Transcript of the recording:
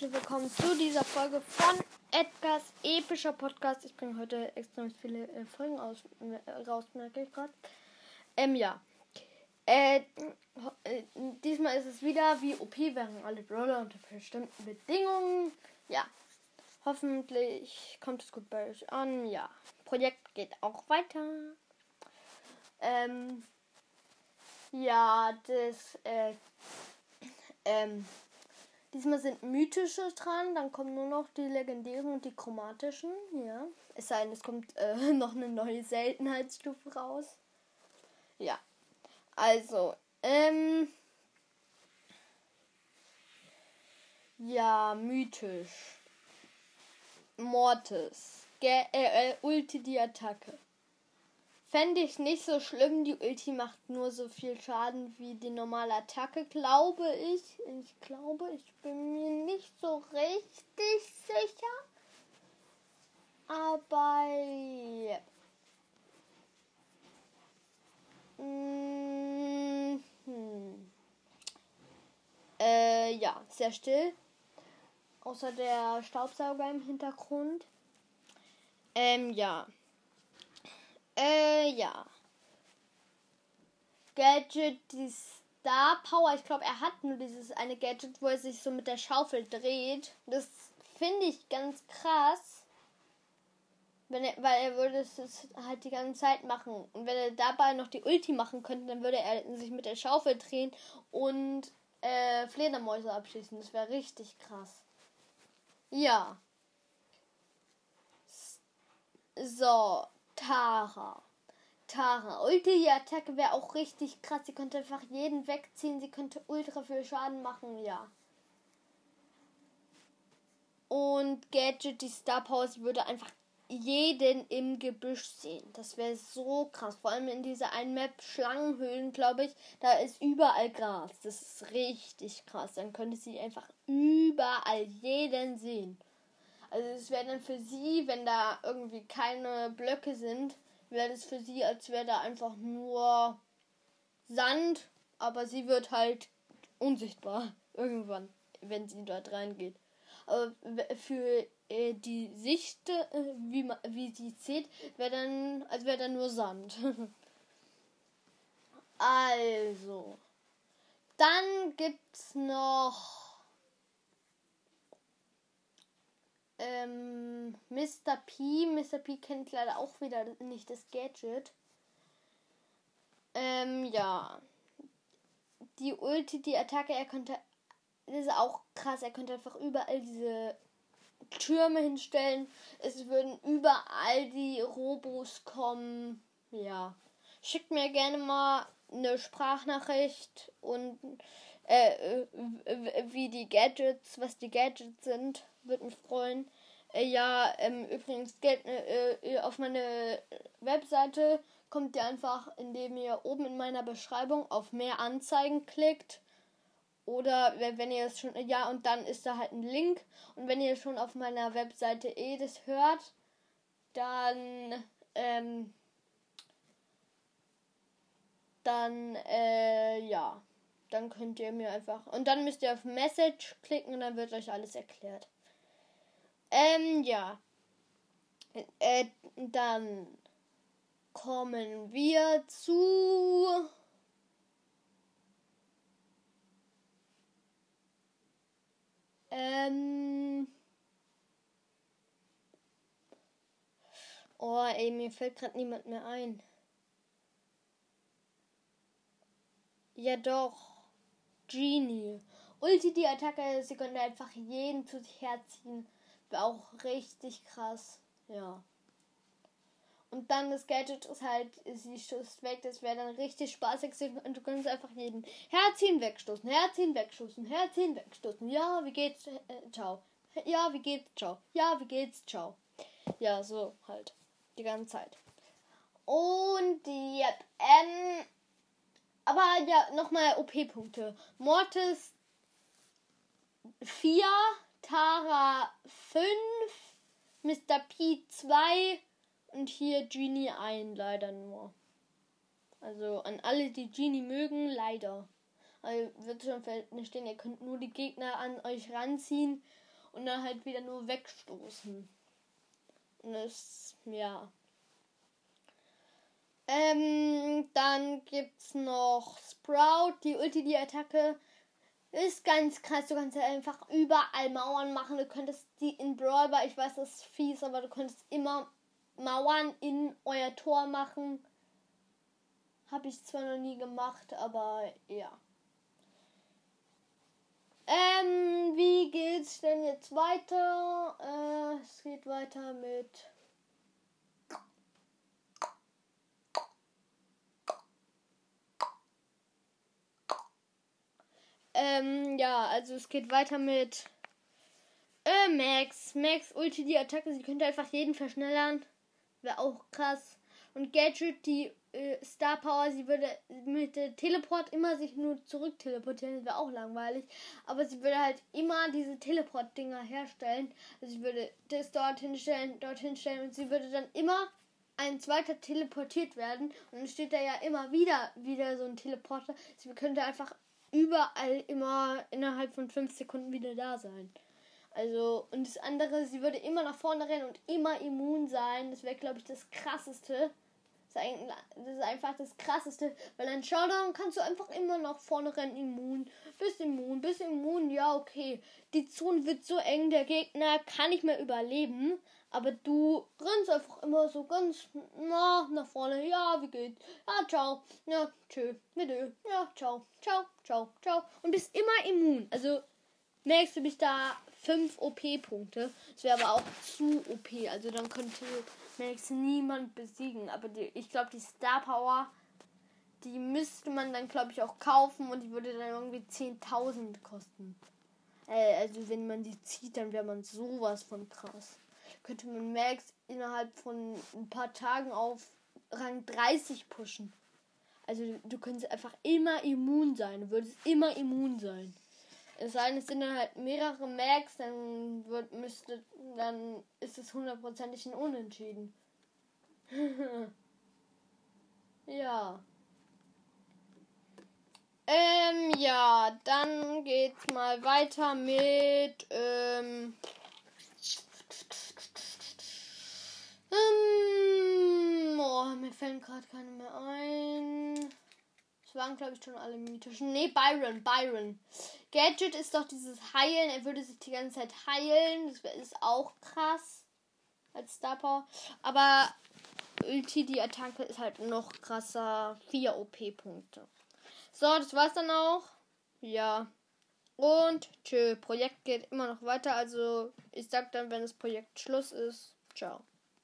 herzlich willkommen zu dieser Folge von Edgars epischer Podcast. Ich bringe heute extrem viele äh, Folgen aus, äh, raus, merke ich gerade. Ähm, ja. Äh, äh, diesmal ist es wieder wie OP wären alle Brawler unter bestimmten Bedingungen. Ja. Hoffentlich kommt es gut bei euch an. Ja. Projekt geht auch weiter. Ähm, ja, das, äh, ähm, Diesmal sind mythische dran, dann kommen nur noch die legendären und die chromatischen. Ja. Es sei denn, es kommt äh, noch eine neue Seltenheitsstufe raus. Ja. Also, ähm. Ja, mythisch. Mortis. Ge äh, äh, Ulti die Attacke. Fände ich nicht so schlimm. Die Ulti macht nur so viel Schaden wie die normale Attacke, glaube ich. Ich glaube, ich bin mir nicht so richtig sicher. Aber ja. Mhm. Äh, ja, sehr still. Außer der Staubsauger im Hintergrund. Ähm, ja. Äh, ja. Gadget, die Star Power. Ich glaube, er hat nur dieses eine Gadget, wo er sich so mit der Schaufel dreht. Das finde ich ganz krass. Wenn er, weil er würde es halt die ganze Zeit machen. Und wenn er dabei noch die Ulti machen könnte, dann würde er sich mit der Schaufel drehen und äh, Fledermäuse abschießen. Das wäre richtig krass. Ja. So, Tara. Tara. Ulti-Attacke wäre auch richtig krass. Sie könnte einfach jeden wegziehen. Sie könnte ultra viel Schaden machen, ja. Und Gadget, die Star Power, würde einfach jeden im Gebüsch sehen. Das wäre so krass. Vor allem in dieser einen Map Schlangenhöhlen, glaube ich. Da ist überall Gras. Das ist richtig krass. Dann könnte sie einfach überall jeden sehen. Also es wäre dann für sie, wenn da irgendwie keine Blöcke sind, wäre es für sie, als wäre da einfach nur Sand, aber sie wird halt unsichtbar irgendwann, wenn sie dort reingeht. Aber für äh, die Sicht, äh, wie, man, wie sie sieht, wäre dann, als wäre da nur Sand. also, dann gibt's noch ähm, Mr. P. Mr. P kennt leider auch wieder nicht das Gadget. Ähm, ja. Die Ulti, die Attacke, er könnte. Ist auch krass, er könnte einfach überall diese Türme hinstellen. Es würden überall die Robos kommen. Ja. Schickt mir gerne mal eine Sprachnachricht und äh, wie die Gadgets, was die Gadgets sind. Würde mich freuen. Äh, ja, ähm, übrigens, Geld, äh, äh, auf meine Webseite kommt ihr einfach, indem ihr oben in meiner Beschreibung auf mehr Anzeigen klickt. Oder wenn ihr es schon, ja, und dann ist da halt ein Link. Und wenn ihr schon auf meiner Webseite eh das hört, dann, ähm, dann, äh, ja, dann könnt ihr mir einfach, und dann müsst ihr auf Message klicken und dann wird euch alles erklärt. Ähm, ja. Äh, dann kommen wir zu. Ähm. Oh, ey, mir fällt gerade niemand mehr ein. Ja, doch. Genie. Ulti die Attacke, sie konnte einfach jeden zu sich herziehen. Auch richtig krass. Ja. Und dann das Gadget ist halt, sie stößt weg, das wäre dann richtig spaßig und du kannst einfach jeden Herziehen wegstoßen, Herziehen wegstoßen, Herziehen wegstoßen. Ja, wie geht's? Äh, ciao. Ja, wie geht's? Ciao. Ja, wie geht's? Ciao. Ja, so halt. Die ganze Zeit. Und ja, ähm, aber ja, nochmal OP-Punkte. Mortis 4, Tara 5, Mr. P 2 und hier Genie 1 leider nur. Also an alle, die Genie mögen, leider. Also wird schon verstehen, ihr könnt nur die Gegner an euch ranziehen und dann halt wieder nur wegstoßen. Und das, ja. Ähm, dann gibt's noch Sprout, die Ulti, die Attacke ist ganz krass. Du kannst ja einfach überall Mauern machen. Du könntest die in Brawl, ich weiß, das ist fies, aber du könntest immer Mauern in euer Tor machen. Habe ich zwar noch nie gemacht, aber ja. Ähm, wie geht's denn jetzt weiter? Äh, es geht weiter mit. Ähm, ja, also es geht weiter mit äh, Max. Max Ulti, die Attacke, sie könnte einfach jeden verschnellern. Wäre auch krass. Und Gadget, die äh, Star Power, sie würde mit der Teleport immer sich nur zurück teleportieren. Wäre auch langweilig. Aber sie würde halt immer diese Teleport-Dinger herstellen. Also sie würde das dorthin stellen, dorthin stellen und sie würde dann immer ein zweiter teleportiert werden. Und dann steht da ja immer wieder, wieder so ein Teleporter. Sie könnte einfach überall immer innerhalb von fünf Sekunden wieder da sein. Also, und das andere, sie würde immer nach vorne rennen und immer immun sein. Das wäre, glaube ich, das krasseste. Das ist einfach das krasseste, weil ein Showdown kannst du einfach immer nach vorne rennen, immun, bis immun, bis immun, ja, okay. Die Zone wird so eng, der Gegner kann nicht mehr überleben, aber du rennst einfach immer so ganz nah nach vorne. Ja, wie geht's? Ja, ciao. Ja, tschö. Bitte. Ja, ciao. Ciao, ciao, ciao. Und bist immer immun. Also merkst du mich da 5 OP-Punkte. Das wäre aber auch zu OP. Also dann könnte Max niemand besiegen. Aber die, ich glaube, die Star Power, die müsste man dann, glaube ich, auch kaufen und die würde dann irgendwie 10.000 kosten. Äh, also wenn man die zieht, dann wäre man sowas von krass könnte man Max innerhalb von ein paar Tagen auf Rang 30 pushen. Also du könntest einfach immer immun sein. Du würdest immer immun sein. Es sei denn, es sind dann halt mehrere Max, dann wird, müsste, dann ist es hundertprozentig ein Unentschieden. ja. Ähm, ja, dann geht's mal weiter mit, ähm, ähm, oh, mir fällen gerade keine mehr ein. Es waren, glaube ich, schon alle mythischen. Nee, Byron, Byron. Gadget ist doch dieses Heilen. Er würde sich die ganze Zeit heilen. Das ist auch krass. Als Star Power. Aber Ulti, die Attacke ist halt noch krasser. 4 OP-Punkte. So, das war's dann auch. Ja. Und tschö, Projekt geht immer noch weiter. Also ich sag dann, wenn das Projekt Schluss ist. Ciao.